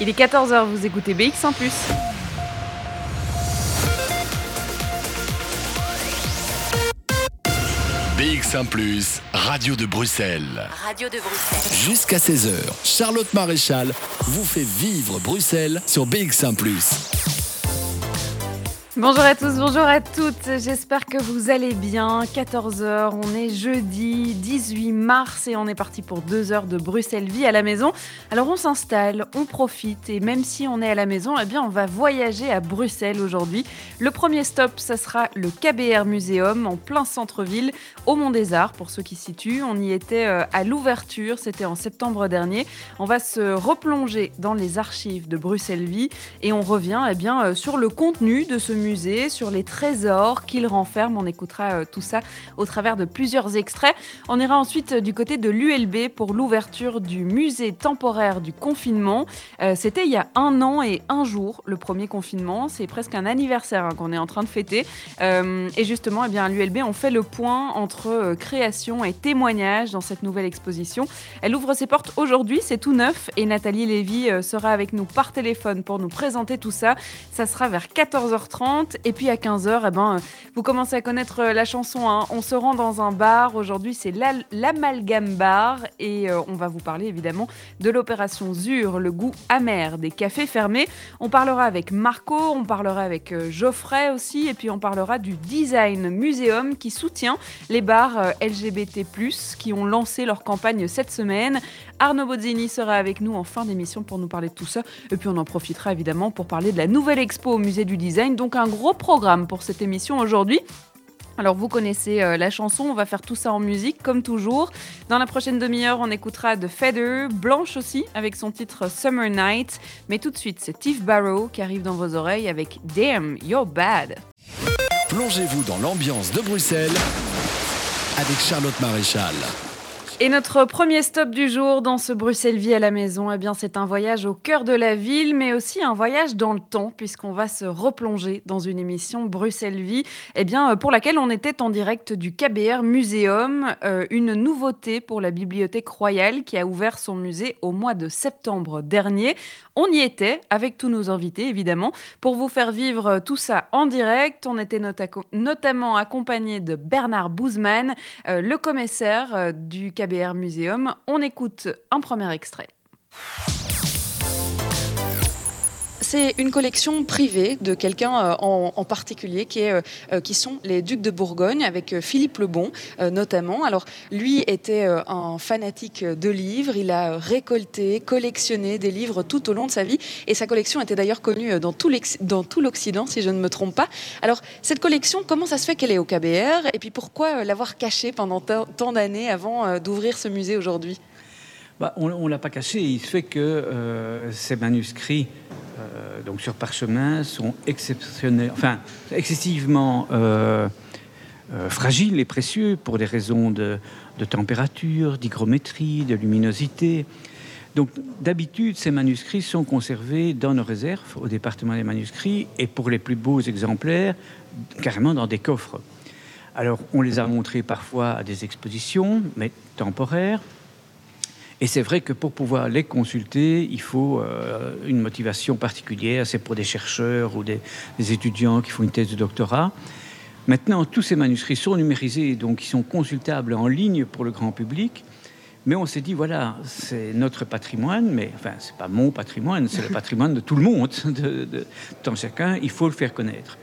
Il est 14h, vous écoutez BX en plus. BX1 ⁇ Radio de Bruxelles. Radio de Bruxelles. Jusqu'à 16h, Charlotte Maréchal vous fait vivre Bruxelles sur BX1 ⁇ Bonjour à tous, bonjour à toutes, j'espère que vous allez bien. 14h, on est jeudi 18 mars et on est parti pour deux heures de Bruxelles Vie à la maison. Alors on s'installe, on profite et même si on est à la maison, eh bien on va voyager à Bruxelles aujourd'hui. Le premier stop, ça sera le KBR Museum en plein centre-ville au Mont des Arts pour ceux qui se situent. On y était euh, à l'ouverture, c'était en septembre dernier. On va se replonger dans les archives de Bruxelles Vie et on revient eh bien, euh, sur le contenu de ce musée sur les trésors qu'il renferme. On écoutera euh, tout ça au travers de plusieurs extraits. On ira ensuite euh, du côté de l'ULB pour l'ouverture du musée temporaire du confinement. Euh, c'était il y a un an et un jour, le premier confinement. C'est presque un anniversaire hein, qu'on est en train de fêter. et justement, eh bien, à l'ULB, on fait le point entre création et témoignage dans cette nouvelle exposition. Elle ouvre ses portes aujourd'hui, c'est tout neuf. Et Nathalie Lévy sera avec nous par téléphone pour nous présenter tout ça. Ça sera vers 14h30. Et puis à 15h, eh ben, vous commencez à connaître euh, la chanson. Hein. On se rend dans un bar. Aujourd'hui, c'est l'Amalgame Bar. Et euh, on va vous parler évidemment de l'opération ZUR, le goût amer des cafés fermés. On parlera avec Marco, on parlera avec euh, Geoffrey aussi. Et puis on parlera du Design Museum qui soutient les bars LGBT, qui ont lancé leur campagne cette semaine. Arnaud Bozzini sera avec nous en fin d'émission pour nous parler de tout ça. Et puis on en profitera évidemment pour parler de la nouvelle expo au musée du design. Donc un gros programme pour cette émission aujourd'hui. Alors vous connaissez euh, la chanson, on va faire tout ça en musique comme toujours. Dans la prochaine demi-heure, on écoutera The Feather, Blanche aussi avec son titre Summer Night. Mais tout de suite, c'est Tiff Barrow qui arrive dans vos oreilles avec Damn, You're Bad. Plongez-vous dans l'ambiance de Bruxelles avec Charlotte Maréchal. Et notre premier stop du jour dans ce Bruxelles Vie à la maison, eh bien, c'est un voyage au cœur de la ville, mais aussi un voyage dans le temps, puisqu'on va se replonger dans une émission Bruxelles Vie, eh bien, euh, pour laquelle on était en direct du KBR Museum, euh, une nouveauté pour la Bibliothèque Royale qui a ouvert son musée au mois de septembre dernier. On y était avec tous nos invités, évidemment, pour vous faire vivre tout ça en direct. On était notamment accompagné de Bernard Bouzman, euh, le commissaire du KBR Museum. On écoute un premier extrait. C'est une collection privée de quelqu'un euh, en, particulier qui, est, euh, euh, qui sont les ducs de Bourgogne avec Philippe le Bon notamment. Alors lui était un fanatique de livres, il a récolté, collectionné des livres tout au long de sa vie et sa collection était d'ailleurs connue dans tout l'Occident si je ne me trompe pas. Alors cette collection, comment ça se fait qu'elle est au KBR et puis pourquoi l'avoir cachée pendant tant d'années avant d'ouvrir ce musée aujourd'hui? Bah, on ne l'a pas caché. Il se fait que ces manuscrits euh, donc sur parchemin sont exceptionnels, enfin excessivement euh, euh, fragiles et précieux pour des raisons de, température, d'hygrométrie, de luminosité. Donc d'habitude, ces manuscrits sont conservés dans nos réserves, au département des manuscrits, et pour les plus beaux exemplaires, carrément dans des coffres. Alors on les a montrés parfois à des expositions, mais temporaires, et c'est vrai que pour pouvoir les consulter, il faut euh, une motivation particulière. C'est pour des chercheurs ou des, étudiants qui font une thèse de doctorat. Maintenant, tous ces manuscrits sont numérisés, donc ils sont consultables en ligne pour le grand public. Mais on s'est dit, voilà, c'est notre patrimoine, mais enfin, c'est pas mon patrimoine, c'est le patrimoine de tout le monde, de, de, de chacun, il faut le faire connaître.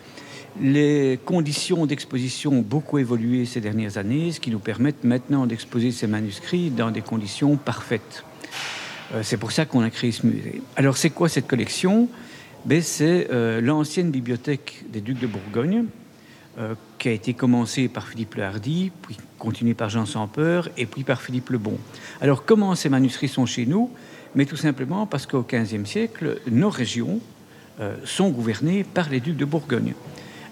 Les conditions d'exposition ont beaucoup évolué ces dernières années, ce qui nous permet maintenant d'exposer ces manuscrits dans des conditions parfaites. Euh, c'est pour ça qu'on a créé ce musée. Alors c'est quoi cette collection? Ben, C'est euh, l'ancienne bibliothèque des Ducs de Bourgogne, euh, qui a été commencée par Philippe le Hardy, puis continuée par Jean Peur, et puis par Philippe le Bon. Alors comment ces manuscrits sont chez nous? Mais tout simplement parce qu'au XVe siècle, nos régions sont gouvernées par les ducs de Bourgogne.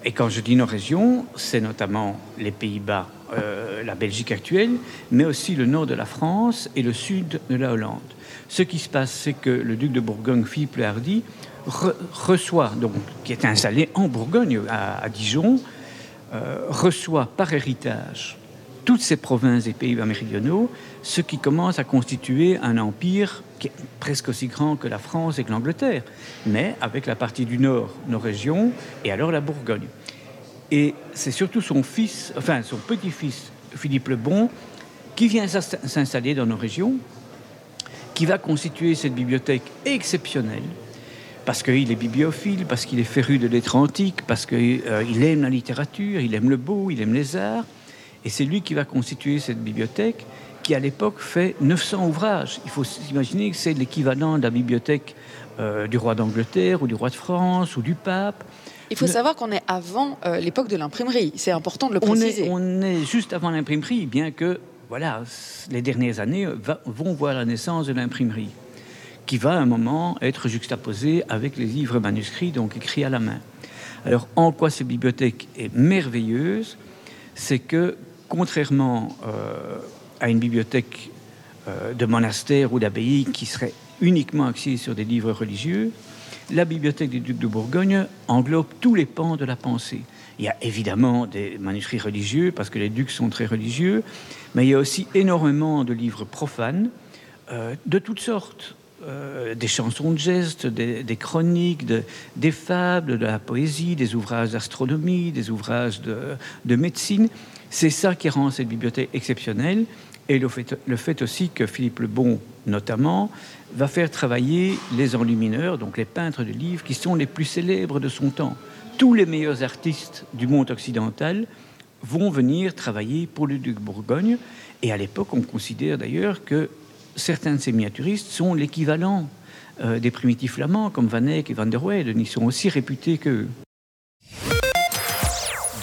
Et quand je dis nos régions, c'est notamment les Pays-Bas, euh, la Belgique actuelle, mais aussi le nord de la France et le sud de la Hollande. Ce qui se passe, c'est que le duc de Bourgogne, Philippe le Hardy, reçoit, donc, qui est installé en Bourgogne, à, Dijon, euh, reçoit par héritage toutes ces provinces et pays méridionaux, ce qui commence à constituer un empire qui est presque aussi grand que la France et que l'Angleterre, mais avec la partie du nord, nos régions, et alors la Bourgogne. Et c'est surtout son fils, enfin son petit-fils, Philippe le Bon, qui vient s'installer dans nos régions, qui va constituer cette bibliothèque exceptionnelle, parce qu'il est bibliophile, parce qu'il est féru de lettres antiques, parce qu'il euh, aime la littérature, il aime le beau, il aime les arts. Et c'est lui qui va constituer cette bibliothèque qui, à l'époque, fait 900 ouvrages. Il faut s'imaginer que c'est l'équivalent de la bibliothèque euh, du roi d'Angleterre ou du roi de France ou du pape. Il faut savoir qu'on est avant euh, l'époque de l'imprimerie. C'est important de le préciser. On est, juste avant l'imprimerie, bien que voilà, les dernières années vont voir la naissance de l'imprimerie, qui va à un moment être juxtaposée avec les livres manuscrits, donc écrits à la main. Alors, en quoi cette bibliothèque est merveilleuse, c'est que, contrairement euh, à une bibliothèque euh, de monastère ou d'abbaye qui serait uniquement axée sur des livres religieux, la bibliothèque du duc de Bourgogne englobe tous les pans de la pensée. Il y a évidemment des manuscrits religieux, parce que les ducs sont très religieux, mais il y a aussi énormément de livres profanes, euh, de toutes sortes. Des chansons de gestes, des, chroniques, des fables, de la poésie, des ouvrages d'astronomie, des ouvrages de, médecine. C'est ça qui rend cette bibliothèque exceptionnelle. Et le fait, aussi que Philippe le Bon, notamment, va faire travailler les enlumineurs, donc les peintres de livres, qui sont les plus célèbres de son temps tous les meilleurs artistes du monde occidental vont venir travailler pour le duc Bourgogne. Et à l'époque, on considère d'ailleurs que certains de ces miniaturistes sont l'équivalent euh, des primitifs flamands, comme Van Eyck et Van der Weyden. Ils sont aussi réputés qu'eux.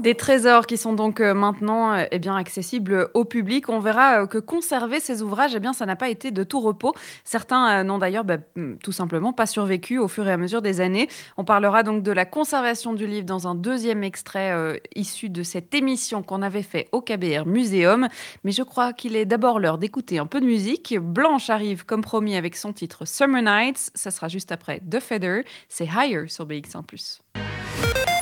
des trésors qui sont donc euh, maintenant euh, eh bien, accessibles au public. On verra euh, que conserver ces ouvrages, eh bien, ça n'a pas été de tout repos. Certains n'ont d'ailleurs bah, mm, tout simplement pas survécu au fur et à mesure des années. On parlera donc de la conservation du livre dans un deuxième extrait issu de cette émission qu'on avait fait au KBR Muséum. Mais je crois qu'il est d'abord l'heure d'écouter un peu de musique. Blanche arrive comme promis avec son titre Summer Nights. Ça sera juste après The Feather. C'est Higher sur BX1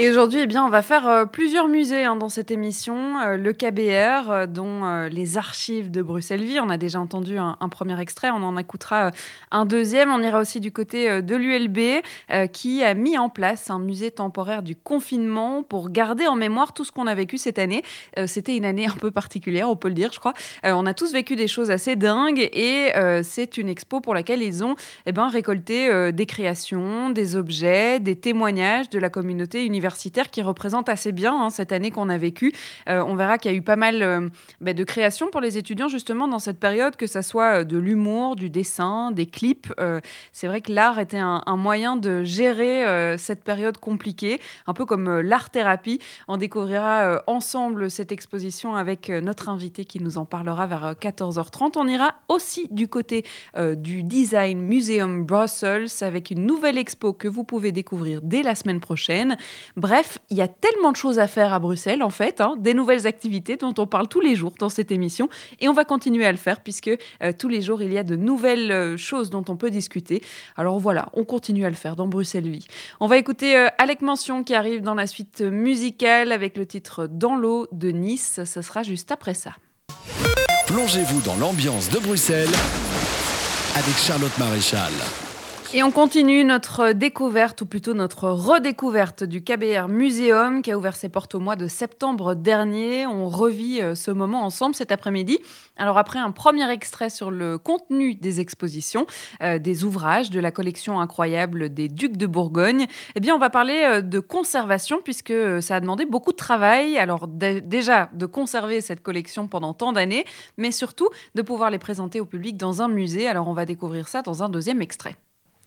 Et aujourd'hui, eh bien, on va faire euh, plusieurs musées hein, dans cette émission. Euh, le KBR, euh, dont les archives de Bruxelles-Vie. On a déjà entendu un, premier extrait, on en écoutera un deuxième. On ira aussi du côté de l'ULB, qui a mis en place un musée temporaire du confinement pour garder en mémoire tout ce qu'on a vécu cette année. C'était une année un peu particulière, on peut le dire, je crois. on a tous vécu des choses assez dingues et c'est une expo pour laquelle ils ont eh ben, récolté des créations, des objets, des témoignages de la communauté universitaire qui représente assez bien hein, cette année qu'on a vécue. Euh, on verra qu'il y a eu pas mal euh, bah, de créations pour les étudiants justement dans cette période, que ça soit euh, de l'humour, du dessin, des clips. c'est vrai que l'art était un, moyen de gérer cette période compliquée, un peu comme l'art-thérapie. On découvrira ensemble cette exposition avec notre invité qui nous en parlera vers 14h30. On ira aussi du côté du Design Museum Brussels avec une nouvelle expo que vous pouvez découvrir dès la semaine prochaine. Bref, il y a tellement de choses à faire à Bruxelles, en fait, hein, des nouvelles activités dont on parle tous les jours dans cette émission. Et on va continuer à le faire puisque euh, tous les jours, il y a de nouvelles euh, choses dont on peut discuter. Alors voilà, on continue à le faire dans Bruxelles Vie. On va écouter euh, Alec Mention qui arrive dans la suite musicale avec le titre Dans l'eau de Nice. Ce sera juste après ça. Plongez-vous dans l'ambiance de Bruxelles avec Charlotte Maréchal. Et on continue notre découverte, ou plutôt notre redécouverte du KBR Muséum qui a ouvert ses portes au mois de septembre dernier. On revit euh, ce moment ensemble cet après-midi. Alors après un premier extrait sur le contenu des expositions, euh, des ouvrages de la collection incroyable des Ducs de Bourgogne, eh bien on va parler euh, de conservation puisque ça a demandé beaucoup de travail. Alors déjà de conserver cette collection pendant tant d'années, mais surtout de pouvoir les présenter au public dans un musée. Alors on va découvrir ça dans un deuxième extrait.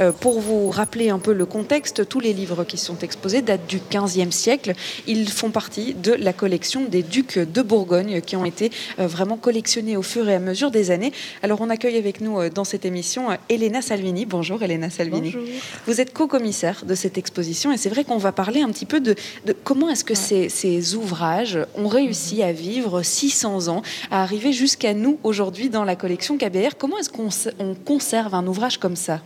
Euh, pour vous rappeler un peu le contexte, tous les livres qui sont exposés datent du XVe siècle. Ils font partie de la collection des ducs de Bourgogne qui ont été euh, vraiment collectionnés au fur et à mesure des années. Alors on accueille avec nous euh, dans cette émission Elena Salvini. Bonjour Elena Salvini. Bonjour. Vous êtes co-commissaire de cette exposition et c'est vrai qu'on va parler un petit peu de, comment est-ce que ces, ces, ouvrages ont réussi à vivre 600 ans, à arriver jusqu'à nous aujourd'hui dans la collection KBR. Comment est-ce qu'on conserve un ouvrage comme ça?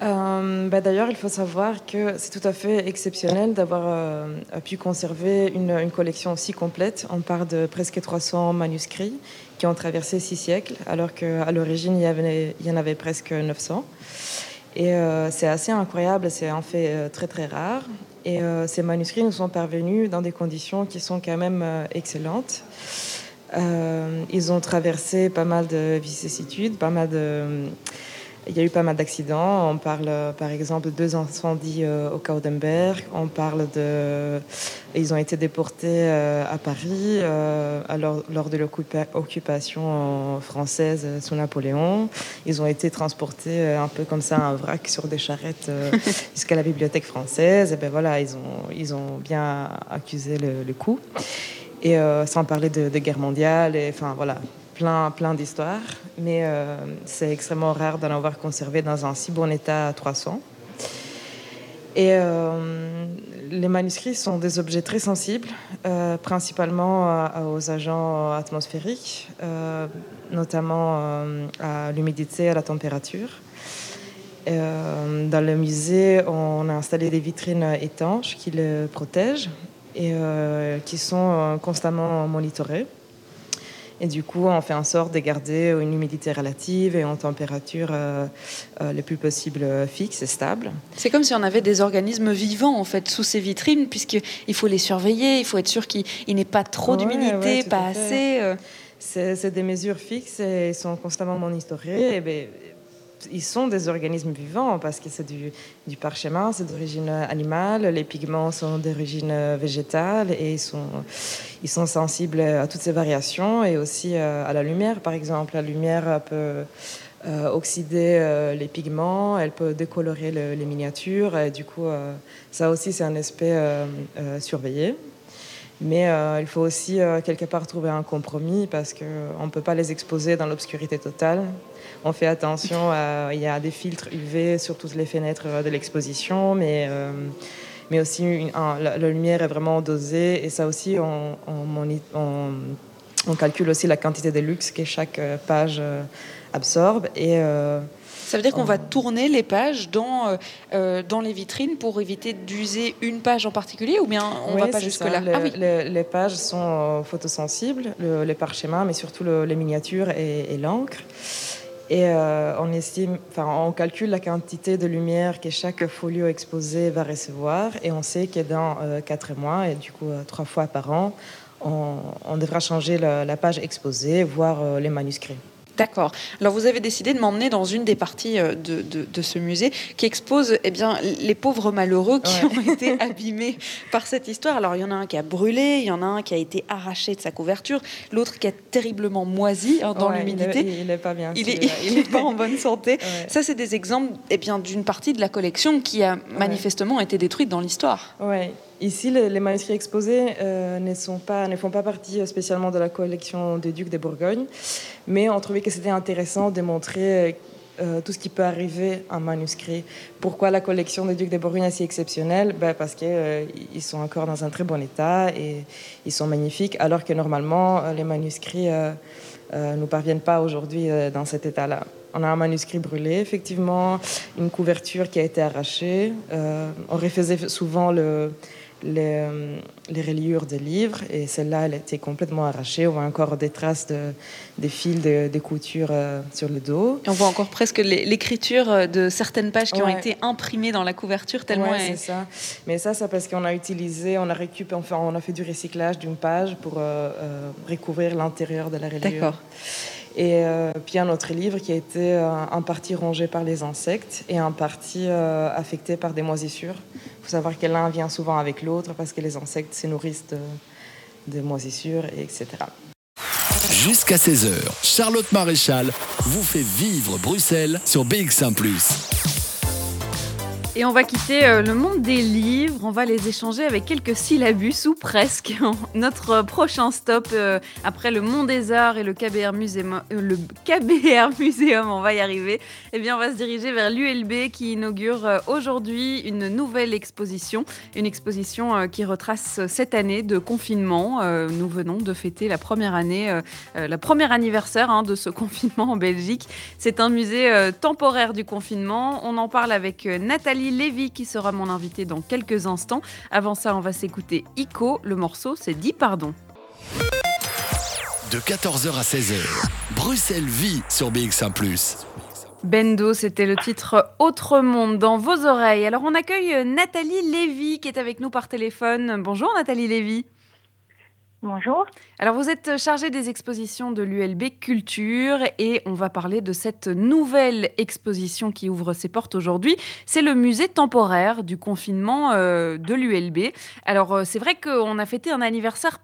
Euh, bah, d'ailleurs, il faut savoir que c'est tout à fait exceptionnel d'avoir euh, pu conserver une, collection aussi complète. On parle de presque 300 manuscrits qui ont traversé six siècles, alors qu'à l'origine, il, y en avait presque 900. Et euh, c'est assez incroyable, c'est un fait très très rare. Et ces manuscrits nous sont parvenus dans des conditions qui sont quand même excellentes. ils ont traversé pas mal de vicissitudes, pas mal de il y a eu pas mal d'accidents. On parle euh, par exemple de deux incendies euh, au Kaudenberg. On parle de. Ils ont été déportés euh, à Paris alors, lors de l'occupation française sous Napoléon. Ils ont été transportés un peu comme ça, un vrac sur des charrettes jusqu'à la bibliothèque française. Et ben voilà, ils ont, ils ont bien accusé le, coup. Et sans parler de, de guerre mondiale. Et enfin voilà, plein, plein d'histoires, mais euh, c'est extrêmement rare d'en avoir conservé dans un si bon état à 300. Et euh, les manuscrits sont des objets très sensibles, euh, principalement aux agents atmosphériques, notamment à l'humidité et à la température. dans le musée, on a installé des vitrines étanches qui les protègent et qui sont constamment monitorées. Et du coup, on fait en sorte de garder une humidité relative et en température euh, euh, le plus possible fixe et stable. C'est comme si on avait des organismes vivants en fait sous ces vitrines, puisqu'il faut les surveiller, il faut être sûr qu'il n'ait pas trop d'humidité, pas assez. Euh. C'est des mesures fixes et sont constamment monitorées. Et ben, ils sont des organismes vivants parce que c'est du, parchemin, c'est d'origine animale, les pigments sont d'origine végétale et ils sont, ils sont sensibles à toutes ces variations et aussi euh, à la lumière, par exemple. La lumière peut euh, oxyder euh, les pigments, elle peut décolorer les miniatures et du coup, ça aussi, c'est un aspect surveillé. Mais il faut aussi quelque part trouver un compromis parce qu'on ne peut pas les exposer dans l'obscurité totale on fait attention, il y a des filtres UV sur toutes les fenêtres de l'exposition, mais, euh, mais aussi la, lumière est vraiment dosée et ça aussi, on, on, calcule aussi la quantité de luxe que chaque euh, page euh, absorbe. Et, ça veut dire qu'on va tourner les pages dans, dans les vitrines pour éviter d'user une page en particulier ou bien on ne va pas jusque-là ah les, pages sont photosensibles, les parchemins, mais surtout les miniatures et l'encre. Et euh, on estime, enfin, on calcule la quantité de lumière que chaque folio exposé va recevoir, et on sait que dans euh, quatre mois, et du coup euh, trois fois par an, on, devra changer la, page exposée, voire les manuscrits. D'accord. Alors vous avez décidé de m'emmener dans une des parties euh, de, de, ce musée qui expose eh bien, les pauvres malheureux qui ont été abîmés par cette histoire. Alors il y en a un qui a brûlé, il y en a un qui a été arraché de sa couverture, l'autre qui a terriblement moisi hein, dans l'humidité. Il n'est pas bien. Il n'est pas en bonne santé. Ça, c'est des exemples eh bien, d'une partie de la collection qui a manifestement été détruite dans l'histoire. Oui, Ici, les, manuscrits exposés euh, ne, font pas partie spécialement de la collection des Ducs de Bourgogne, mais on trouvait que c'était intéressant de montrer euh, tout ce qui peut arriver en manuscrit. Pourquoi la collection des Ducs de Bourgogne est si exceptionnelle? Ben Parce qu'ils euh, sont encore dans un très bon état et ils sont magnifiques, alors que normalement, les manuscrits ne nous parviennent pas aujourd'hui dans cet état-là. On a un manuscrit brûlé, effectivement, une couverture qui a été arrachée. on refaisait souvent le, les, euh, les, reliures des livres et celle-là, elle était complètement arrachée. On voit encore des traces de, des fils de, de couture euh, sur le dos. Et on voit encore presque l'écriture euh, de certaines pages qui ont été imprimées dans la couverture tellement. c'est ça. Mais ça, c'est parce qu'on a utilisé, on a récupéré, enfin, on a fait du recyclage d'une page pour recouvrir l'intérieur de la reliure. D'accord. Et puis un autre livre qui a été en partie rongé par les insectes et en partie affecté par des moisissures faut savoir que l'un vient souvent avec l'autre parce que les insectes se nourrissent de, moisissures, etc. Jusqu'à 16h, Charlotte Maréchal vous fait vivre Bruxelles sur BX1 ⁇ Et on va quitter euh, le monde des livres, on va les échanger avec quelques syllabus ou presque. Notre prochain stop euh, après le Mont des Arts et le KBR Museum, euh, le KBR on va y arriver. Eh bien, on va se diriger vers l'ULB qui inaugure aujourd'hui une nouvelle exposition, une exposition qui retrace cette année de confinement. Nous venons de fêter la première année, la première anniversaire hein, de ce confinement en Belgique. C'est un musée temporaire du confinement. On en parle avec Nathalie Lévy qui sera mon invité dans quelques instants. Avant ça, on va s'écouter Ico. Le morceau, c'est dit pardon. De 14h à 16h, Bruxelles vit sur BX1 ⁇ Bendo, c'était le titre Autre monde dans vos oreilles. Alors on accueille Nathalie Lévy qui est avec nous par téléphone. Bonjour Nathalie Lévy. Bonjour. Alors vous êtes chargée des expositions de l'ULB Culture et on va parler de cette nouvelle exposition qui ouvre ses portes aujourd'hui. C'est le musée temporaire du confinement euh, de l'ULB. Alors euh, c'est vrai qu'on a fêté un anniversaire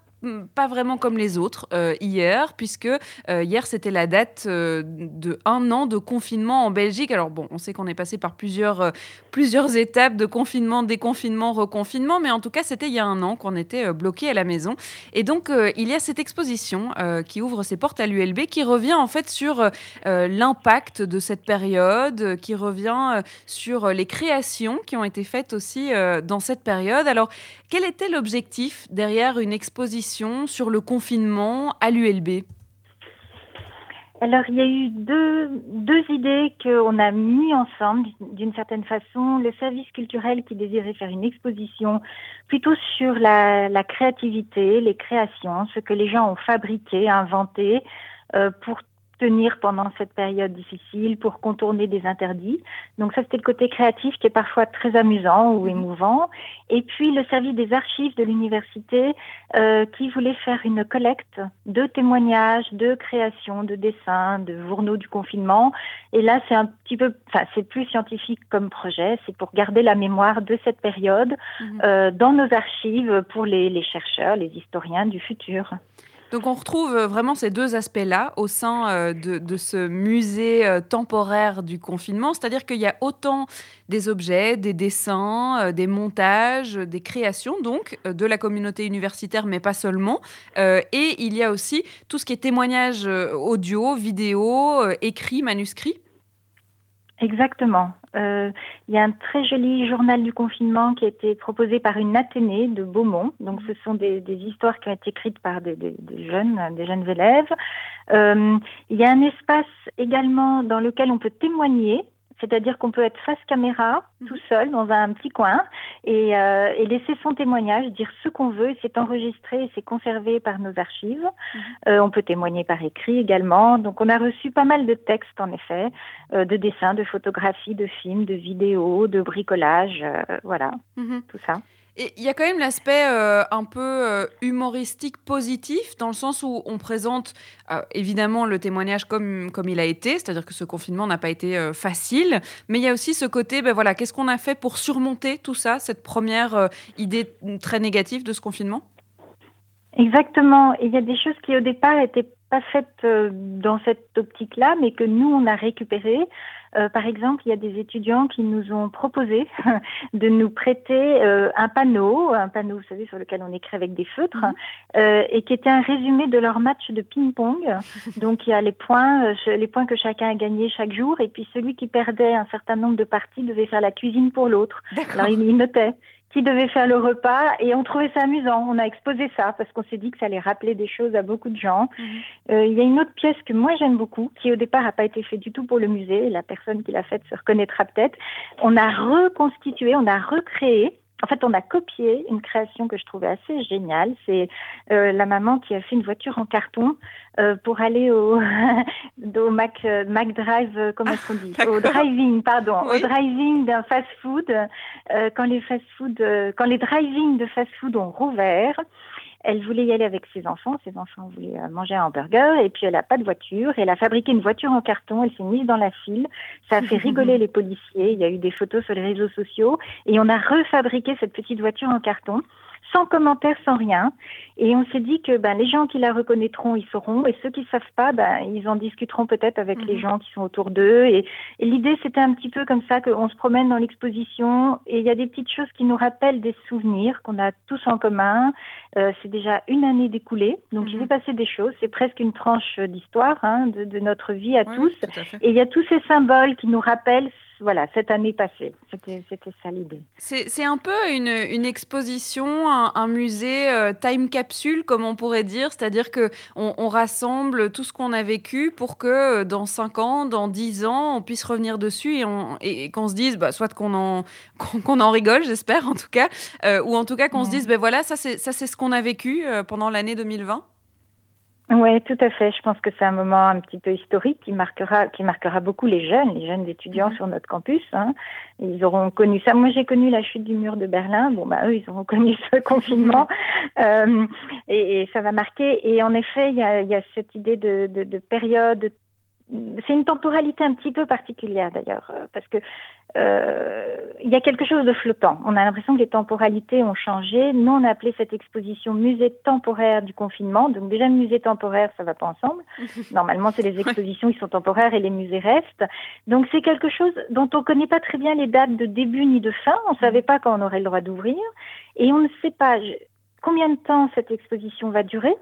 pas vraiment comme les autres euh, hier, puisque euh, hier c'était la date euh, de un an de confinement en Belgique. Alors bon, on sait qu'on est passé par plusieurs, plusieurs étapes de confinement, déconfinement, reconfinement, mais en tout cas c'était il y a un an qu'on était bloqué à la maison. Et donc il y a cette exposition qui ouvre ses portes à l'ULB, qui revient en fait sur l'impact de cette période, qui revient sur les créations qui ont été faites aussi dans cette période. Alors quel était l'objectif derrière une exposition sur le confinement à l'ULB alors, il y a eu deux, deux idées qu'on a mis ensemble d'une certaine façon. Le service culturel qui désirait faire une exposition plutôt sur la, créativité, les créations, ce que les gens ont fabriqué, inventé euh, pour tenir pendant cette période difficile, pour contourner des interdits. Donc ça, c'était le côté créatif qui est parfois très amusant ou mhm. émouvant. Et puis le service des archives de l'université euh, qui voulait faire une collecte de témoignages, de créations, de dessins, de journaux du confinement. Et là, c'est un petit peu, enfin, c'est plus scientifique comme projet. C'est pour garder la mémoire de cette période mhm. euh, dans nos archives pour les, les chercheurs, les historiens du futur. Donc on retrouve euh, vraiment ces deux aspects-là au sein euh, de, ce musée euh, temporaire du confinement, c'est-à-dire qu'il y a autant des objets, des dessins, des montages, des créations, donc de la communauté universitaire, mais pas seulement. et il y a aussi tout ce qui est témoignages audio, vidéo, écrit, manuscrit. Exactement. Euh, il y a un très joli journal du confinement qui a été proposé par une Athénée de Beaumont. Donc, ce sont des, histoires qui ont été écrites par des, jeunes, des jeunes élèves. Euh, il y a un espace également dans lequel on peut témoigner c'est-à-dire qu'on peut être face caméra, mhm. tout seul, dans un petit coin, et, euh, et laisser son témoignage, dire ce qu'on veut. C'est enregistré et c'est conservé par nos archives. Mhm. Euh, on peut témoigner par écrit également. Donc, on a reçu pas mal de textes, en effet, euh, de dessins, de photographies, de films, de vidéos, de bricolage, euh, voilà, mhm. tout ça. Il y a quand même l'aspect euh, un peu euh, humoristique positif, dans le sens où on présente euh, évidemment le témoignage comme, comme il a été, c'est-à-dire que ce confinement n'a pas été facile, mais il y a aussi ce côté, ben voilà, qu'est-ce qu'on a fait pour surmonter tout ça, cette première idée très négative de ce confinement? Exactement. Il y a des choses qui au départ n'étaient pas faites dans cette optique-là, mais que nous, on a récupérées. Euh, par exemple, il y a des étudiants qui nous ont proposé de nous prêter euh, un panneau, un panneau, vous savez, sur lequel on écrit avec des feutres, mhm. euh, et qui était un résumé de leur match de ping-pong. Donc, il y a les points, les points que chacun a gagnés chaque jour, et puis celui qui perdait un certain nombre de parties devait faire la cuisine pour l'autre. Alors, il notait qui devait faire le repas et on trouvait ça amusant. On a exposé ça parce qu'on s'est dit que ça allait rappeler des choses à beaucoup de gens. Mhm. Euh, il y a une autre pièce que moi j'aime beaucoup, qui au départ n'a pas été faite du tout pour le musée. La personne qui l'a faite se reconnaîtra peut-être. On a reconstitué, on a recréé en fait, on a copié une création que je trouvais assez géniale. C'est euh, la maman qui a fait une voiture en carton euh, pour aller au, au Mac, euh, Mac Drive, comment est-ce qu'on dit Au driving, pardon, au driving d'un fast-food. Euh, quand les fast-food, quand les driving de fast-food ont rouvert, elle voulait y aller avec ses enfants. Ses enfants voulaient euh, manger un hamburger et puis elle n'a pas de voiture. Elle a fabriqué une voiture en carton. Elle s'est mise dans la file. Ça a fait rigoler les policiers. Il y a eu des photos sur les réseaux sociaux et on a refabriqué cette petite voiture en carton sans commentaire, sans rien. Et on s'est dit que ben, les gens qui la reconnaîtront, ils sauront, et ceux qui ne savent pas, ben, ils en discuteront peut-être avec les mhm. gens qui sont autour d'eux. Et, l'idée, c'était un petit peu comme ça qu'on se promène dans l'exposition, et il y a des petites choses qui nous rappellent des souvenirs qu'on a tous en commun. Euh, c'est déjà une année découlée, donc il s'est mhm. passé des choses. C'est presque une tranche d'histoire hein, de, notre vie à tous. et il y a tous ces symboles qui nous rappellent voilà, cette année passée. C'était ça l'idée. C'est un peu une, une exposition, un, musée euh, time capsule, comme on pourrait dire, c'est-à-dire que on, rassemble tout ce qu'on a vécu pour que euh, dans 5 ans, dans 10 ans, on puisse revenir dessus et, et, qu'on se dise, bah, soit qu'on en, qu'on en rigole, j'espère en tout cas, euh, ou en tout cas qu'on se dise, ben voilà, ça c'est ce qu'on a vécu pendant l'année 2020. Oui, tout à fait. Je pense que c'est un moment un petit peu historique qui marquera, qui marquera beaucoup les jeunes, les jeunes étudiants mhm. sur notre campus. Hein. Ils auront connu ça. Moi, j'ai connu la chute du mur de Berlin. Bon, bah, eux, ils auront connu ce confinement. euh, et, et, ça va marquer. Et en effet, il y a, y a, cette idée de, de, de période c'est une temporalité un petit peu particulière d'ailleurs, euh, parce que euh, il y a quelque chose de flottant. On a l'impression que les temporalités ont changé. Nous, on a appelé cette exposition musée temporaire du confinement. Donc déjà, musée temporaire, ça va pas ensemble. Normalement, c'est les expositions qui sont temporaires et les musées restent. Donc c'est quelque chose dont on connaît pas très bien les dates de début ni de fin. On savait pas quand on aurait le droit d'ouvrir, et on ne sait pas combien de temps cette exposition va durer.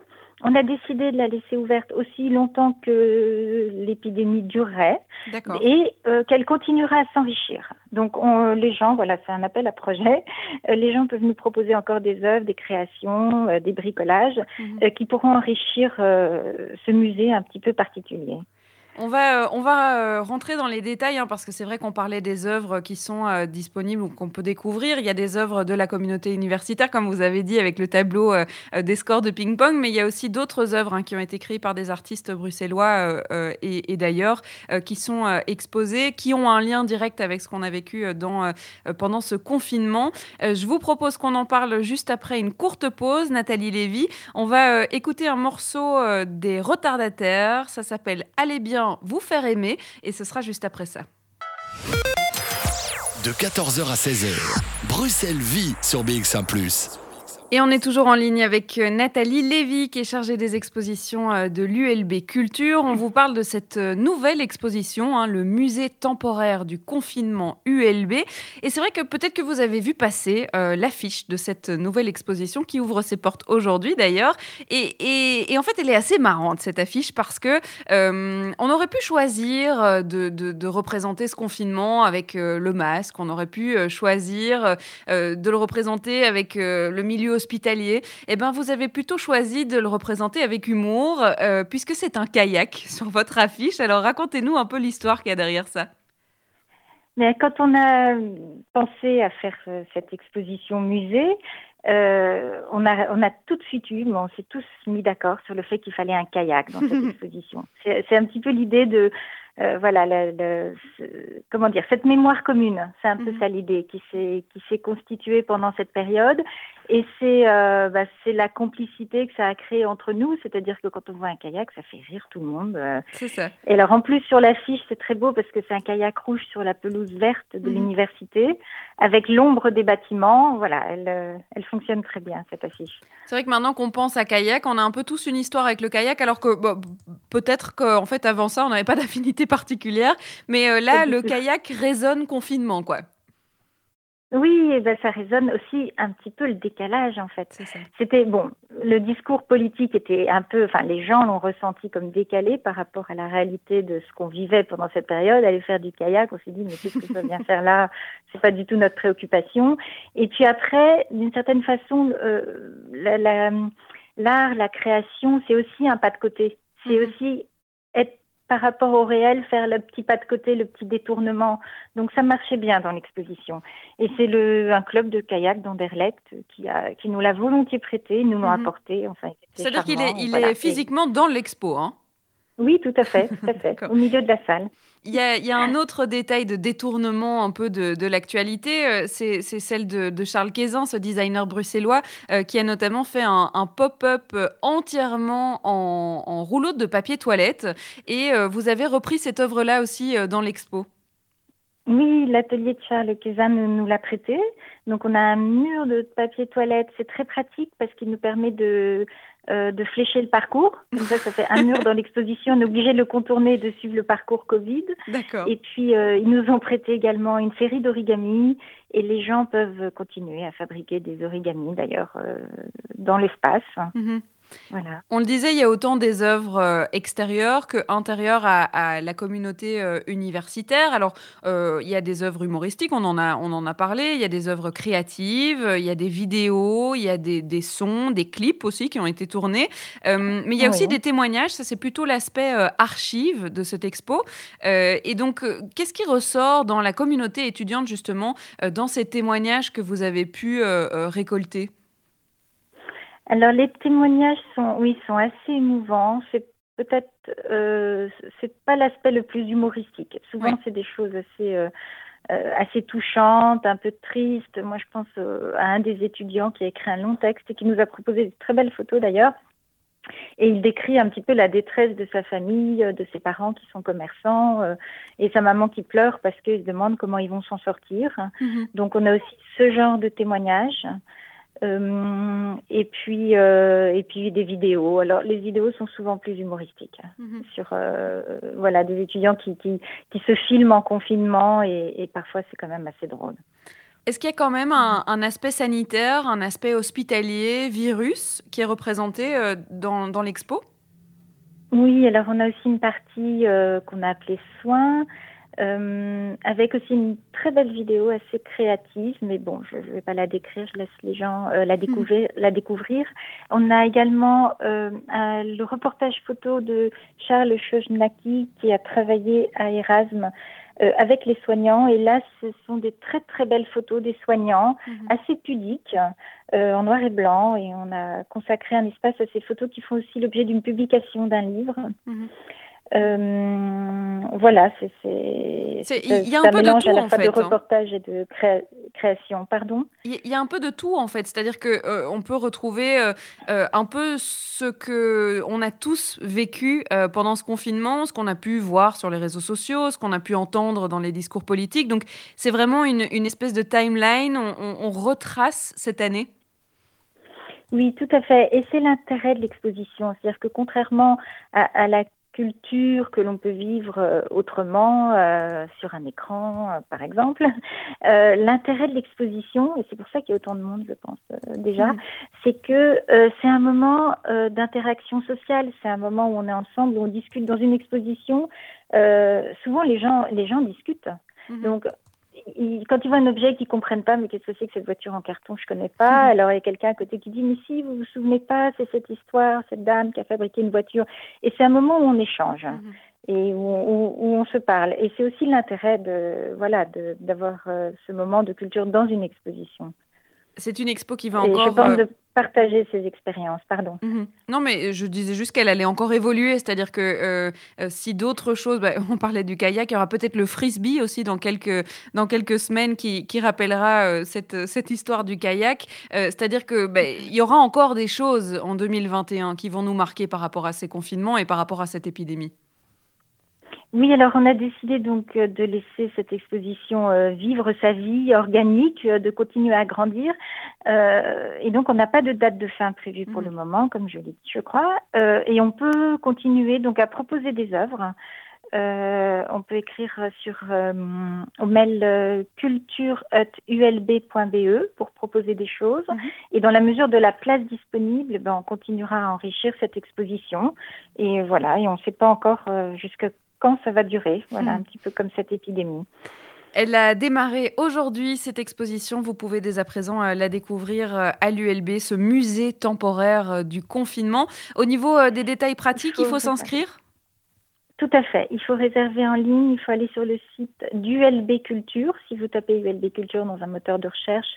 On a décidé de la laisser ouverte aussi longtemps que l'épidémie durerait et euh, qu'elle continuera à s'enrichir. Donc les gens, voilà, c'est un appel à projet. Euh, les gens peuvent nous proposer encore des œuvres, des créations, euh, des bricolages mhm. qui pourront enrichir ce musée un petit peu particulier. On va, euh, on va euh, rentrer dans les détails hein, parce que c'est vrai qu'on parlait des œuvres qui sont euh, disponibles ou qu'on peut découvrir. Il y a des œuvres de la communauté universitaire, comme vous avez dit, avec le tableau des scores de ping-pong, mais il y a aussi d'autres œuvres hein, qui ont été créées par des artistes bruxellois et, d'ailleurs qui sont exposées, qui ont un lien direct avec ce qu'on a vécu pendant ce confinement. je vous propose qu'on en parle juste après une courte pause. Nathalie Lévy, on va écouter un morceau des retardataires. Ça s'appelle Allez bien vous faire aimer et ce sera juste après ça. De 14h à 16h, Bruxelles vit sur BX1 ⁇ et on est toujours en ligne avec euh, Nathalie Lévy, qui est chargée des expositions euh, de l'ULB Culture. On vous parle de cette euh, nouvelle exposition, hein, le musée temporaire du confinement ULB. Et c'est vrai que peut-être que vous avez vu passer l'affiche de cette nouvelle exposition qui ouvre ses portes aujourd'hui d'ailleurs. Et, en fait, elle est assez marrante, cette affiche, parce que on aurait pu choisir de, représenter ce confinement avec le masque, on aurait pu choisir de le représenter avec le milieu hospitalier, eh ben, vous avez plutôt choisi de le représenter avec humour, euh, puisque c'est un kayak sur votre affiche. Alors racontez-nous un peu l'histoire qu'il y a derrière ça. Mais quand on a pensé à faire euh, cette exposition musée, euh, on, a, on a tout de suite eu, on s'est tous mis d'accord sur le fait qu'il fallait un kayak dans cette exposition. C'est un petit peu l'idée de euh, voilà, le, comment dire, cette mémoire commune, c'est un peu mhm. ça l'idée qui s'est qui s'est constituée pendant cette période, et c'est euh, bah, c'est la complicité que ça a créé entre nous, c'est-à-dire que quand on voit un kayak, ça fait rire tout le monde. Euh. c'est ça. Et alors en plus sur l'affiche, c'est très beau parce que c'est un kayak rouge sur la pelouse verte de mhm. l'université, avec l'ombre des bâtiments. Voilà, elle elle fonctionne très bien cette affiche. C'est vrai que maintenant qu'on pense à kayak, on a un peu tous une histoire avec le kayak, alors que peut-être qu'en fait avant ça, on n'avait pas d'affinité particulière. Mais euh, là, le kayak résonne confinement, quoi. Oui, ben ça résonne aussi un petit peu le décalage en fait. C'était bon, le discours politique était un peu, enfin les gens l'ont ressenti comme décalé par rapport à la réalité de ce qu'on vivait pendant cette période. Aller faire du kayak, on s'est dit mais qu'est-ce que ça vient faire là? C'est pas du tout notre préoccupation. Et puis après, d'une certaine façon, euh, l'art, la, création, c'est aussi un pas de côté. C'est mhm. aussi par rapport au réel, faire le petit pas de côté, le petit détournement. Donc ça marchait bien dans l'exposition. Et c'est le un club de kayak d'Anderlecht qui a qui nous l'a volontiers prêté, nous l'a mhm. apporté. Enfin, c'est-à-dire qu'il est, il est physiquement dans l'expo, hein Oui, tout à fait, tout à fait, au milieu de la salle. Il y, a, un autre détail de détournement un peu de, l'actualité, euh, c'est celle de, Charles Quézin, ce designer bruxellois, euh, qui a notamment fait un, pop-up euh, entièrement en, rouleau de papier toilette. Et vous avez repris cette œuvre-là aussi dans l'expo. Oui, l'atelier de Charles Kézan nous, l'a prêté. Donc on a un mur de papier toilette. C'est très pratique parce qu'il nous permet de, euh, de flécher le parcours. Comme ça, ça fait un mur dans l'exposition. On est obligé de le contourner, de suivre le parcours Covid. D'accord. Et puis euh, ils nous ont prêté également une série d'origami et les gens peuvent continuer à fabriquer des origamis d'ailleurs euh, dans l'espace. On le disait, il y a autant des œuvres euh, extérieures que intérieures à, la communauté euh, universitaire. Alors, euh, il y a des œuvres humoristiques, on en, a, on en a parlé, il y a des œuvres créatives, il y a des vidéos, il y a des, sons, des clips aussi qui ont été tournés. mais il y a aussi des témoignages, ça c'est plutôt l'aspect archive de cette expo. et donc, qu'est-ce qui ressort dans la communauté étudiante justement dans ces témoignages que vous avez pu récolter? Alors les témoignages sont, oui, sont assez émouvants. C'est peut-être, euh, c'est pas l'aspect le plus humoristique. Souvent, c'est des choses assez, euh, euh, assez touchantes, un peu tristes. Moi, je pense euh, à un des étudiants qui a écrit un long texte et qui nous a proposé de très belles photos d'ailleurs. Et il décrit un petit peu la détresse de sa famille, de ses parents qui sont commerçants, et sa maman qui pleure parce qu'il se demande comment ils vont s'en sortir. Mm-hmm. Donc on a aussi ce genre de témoignages. Euh, et puis euh, et puis des vidéos. Alors les vidéos sont souvent plus humoristiques mhm. sur euh, voilà des étudiants qui, qui, qui se filment en confinement et, et parfois c'est quand même assez drôle. Est-ce qu'il y a quand même un, un, aspect sanitaire, un aspect hospitalier, virus qui est représenté dans, dans l'expo? Oui, alors on a aussi une partie qu'on a appelée soins. Euh, avec aussi une très belle vidéo assez créative, mais bon, je ne vais pas la décrire, je laisse les gens euh, la, découvrir, la découvrir. On a également euh, le reportage photo de Charles Chojnaki qui a travaillé à Erasme euh, avec les soignants. Et là, ce sont des très très belles photos des soignants, mhm. assez pudiques, euh, en noir et blanc. Et on a consacré un espace à ces photos qui font aussi l'objet d'une publication d'un livre. Mhm. Euh, voilà, c'est. Il y a un peu de tout à la fois de hein. reportage et de création. Pardon Il y a un peu de tout en fait, c'est-à-dire que euh, on peut retrouver euh, un peu ce que on a tous vécu pendant ce confinement, ce qu'on a pu voir sur les réseaux sociaux, ce qu'on a pu entendre dans les discours politiques. Donc c'est vraiment une, une, espèce de timeline. On, on, retrace cette année. Oui, tout à fait. Et c'est l'intérêt de l'exposition. C'est-à-dire que contrairement à, à la culture que l'on peut vivre euh, autrement euh, sur un écran, euh, par exemple. L'intérêt de l'exposition, et c'est pour ça qu'il y a autant de monde, je pense déjà, mm. c'est que c'est un moment d'interaction sociale, c'est un moment où on est ensemble, où on discute dans une exposition. souvent, les gens, les gens discutent. Mm-hmm. Donc, quand ils voient un objet qu'ils comprennent pas, mais qu'est-ce que c'est que cette voiture en carton, je connais pas. Mhm. Alors il y a quelqu'un à côté qui dit, mais si vous vous souvenez pas, c'est cette histoire, cette dame qui a fabriqué une voiture. Et c'est un moment où on échange. Mhm. et où, on se parle. Et c'est aussi l'intérêt de voilà d'avoir euh, ce moment de culture dans une exposition. C'est une expo qui va encore. Euh, partager ces expériences. Pardon. Mhm. Non, mais je disais juste qu'elle allait encore évoluer, c'est-à-dire que euh, euh, si d'autres choses, bah, on parlait du kayak, il y aura peut-être le frisbee aussi dans quelques, dans quelques semaines qui, qui rappellera euh, cette, cette histoire du kayak. c'est-à-dire que bah, il y aura encore des choses en 2021 qui vont nous marquer par rapport à ces confinements et par rapport à cette épidémie. Oui, alors on a décidé donc euh, de laisser cette exposition euh, vivre sa vie organique, euh, de continuer à grandir. et donc on n'a pas de date de fin prévue pour mmh. le moment, comme je l'ai dit, je crois. et on peut continuer donc à proposer des œuvres. on peut écrire sur au mail culture.ulb.be pour proposer des choses. Mmh. Et dans la mesure de la place disponible, ben, on continuera à enrichir cette exposition. Et voilà, et on ne sait pas encore jusqu'à quand ça va durer. Voilà, hmm. un petit peu comme cette épidémie. Elle a démarré aujourd'hui, cette exposition. Vous pouvez dès à présent euh, la découvrir euh, à l'ULB, ce musée temporaire euh, du confinement. Au niveau des détails pratiques, il faut s'inscrire? Tout à fait. Il faut réserver en ligne. Il faut aller sur le site d'ULB Culture. Si vous tapez ULB Culture dans un moteur de recherche,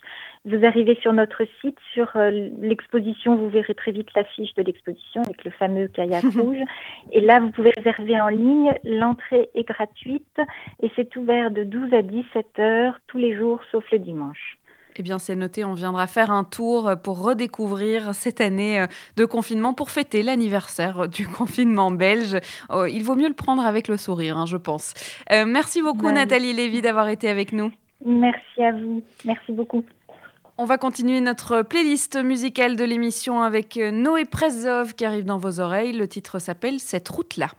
vous arrivez sur notre site. Sur euh, l'exposition, vous verrez très vite l'affiche de l'exposition avec le fameux kayak rouge. Et là, vous pouvez réserver en ligne. L'entrée est gratuite et c'est ouvert de 12 à 17 heures tous les jours, sauf le dimanche. Eh bien, c'est noté, on viendra faire un tour pour redécouvrir cette année euh, de confinement pour fêter l'anniversaire du confinement belge. Oh, il vaut mieux le prendre avec le sourire, hein, je pense. Euh, merci beaucoup, Ouais. Nathalie Lévy, d'avoir été avec nous. Merci à vous. Merci beaucoup. On va continuer notre playlist musicale de l'émission avec euh, Noé Prezov qui arrive dans vos oreilles. Le titre s'appelle Cette route-là.